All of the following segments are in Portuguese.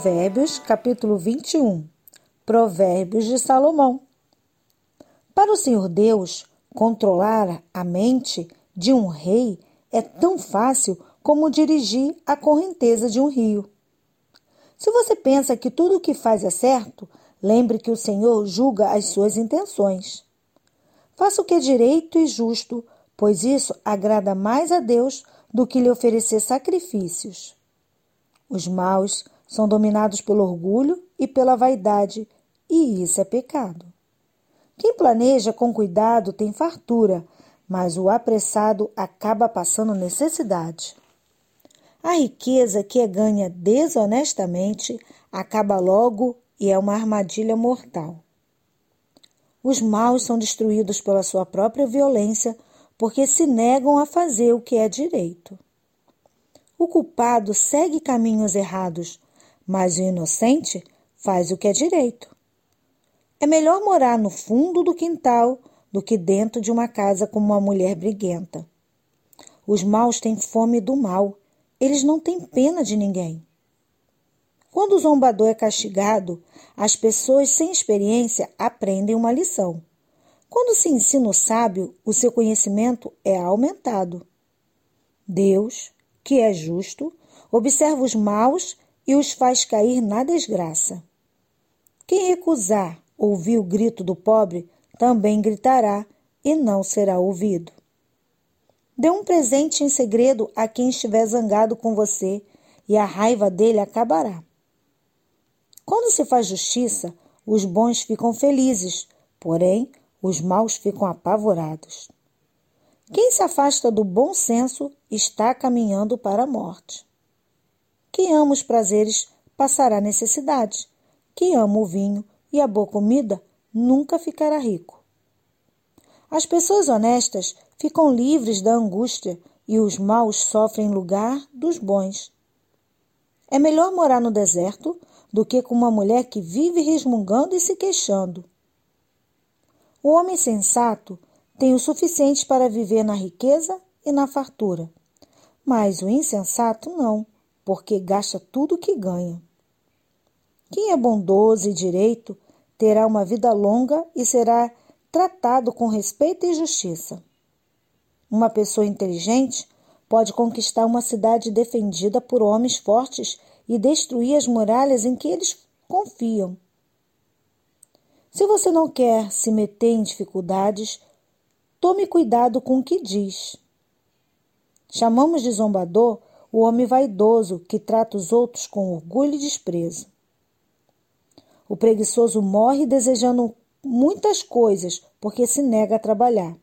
Provérbios, capítulo 21. Provérbios de Salomão. Para o Senhor Deus, controlar a mente de um rei é tão fácil como dirigir a correnteza de um rio. Se você pensa que tudo o que faz é certo, lembre que o Senhor julga as suas intenções. Faça o que é direito e justo, pois isso agrada mais a Deus do que lhe oferecer sacrifícios. Os maus são dominados pelo orgulho e pela vaidade, e isso é pecado. Quem planeja com cuidado tem fartura, mas o apressado acaba passando necessidade. A riqueza que é ganha desonestamente acaba logo e é uma armadilha mortal. Os maus são destruídos pela sua própria violência porque se negam a fazer o que é direito. O culpado segue caminhos errados, mas o inocente faz o que é direito. É melhor morar no fundo do quintal do que dentro de uma casa como uma mulher briguenta. Os maus têm fome do mal, eles não têm pena de ninguém. Quando o zombador é castigado, as pessoas sem experiência aprendem uma lição. Quando se ensina o sábio, o seu conhecimento é aumentado. Deus, que é justo, observa os maus e os faz cair na desgraça. Quem recusar ouvir o grito do pobre também gritará e não será ouvido. Dê um presente em segredo a quem estiver zangado com você e a raiva dele acabará. Quando se faz justiça, os bons ficam felizes, porém os maus ficam apavorados. Quem se afasta do bom senso está caminhando para a morte. Quem ama os prazeres passará necessidade. Quem ama o vinho e a boa comida nunca ficará rico. As pessoas honestas ficam livres da angústia e os maus sofrem em lugar dos bons. É melhor morar no deserto do que com uma mulher que vive resmungando e se queixando. O homem sensato tem o suficiente para viver na riqueza e na fartura, mas o insensato não, porque gasta tudo o que ganha. Quem é bondoso e direito terá uma vida longa e será tratado com respeito e justiça. Uma pessoa inteligente pode conquistar uma cidade defendida por homens fortes e destruir as muralhas em que eles confiam. Se você não quer se meter em dificuldades, tome cuidado com o que diz. Chamamos de zombador o homem vaidoso que trata os outros com orgulho e desprezo. O preguiçoso morre desejando muitas coisas porque se nega a trabalhar.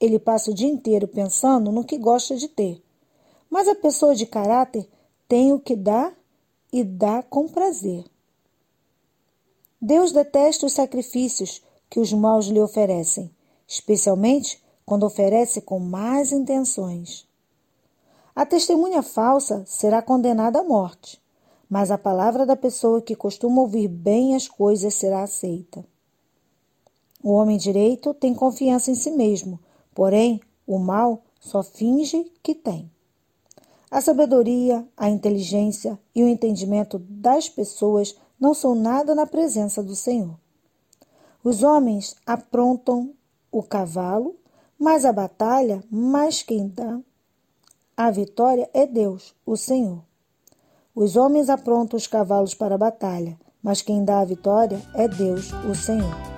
Ele passa o dia inteiro pensando no que gosta de ter. Mas a pessoa de caráter tem o que dá e dá com prazer. Deus detesta os sacrifícios que os maus lhe oferecem, especialmente quando oferece com más intenções. A testemunha falsa será condenada à morte mas a palavra da pessoa que costuma ouvir bem as coisas será aceita. O homem direito tem confiança em si mesmo, porém o mal só finge que tem. A sabedoria, a inteligência e o entendimento das pessoas não são nada na presença do Senhor. Os homens aprontam o cavalo, mas a batalha, mais quem dá a vitória é Deus, o Senhor. Os homens aprontam os cavalos para a batalha, mas quem dá a vitória é Deus, o Senhor.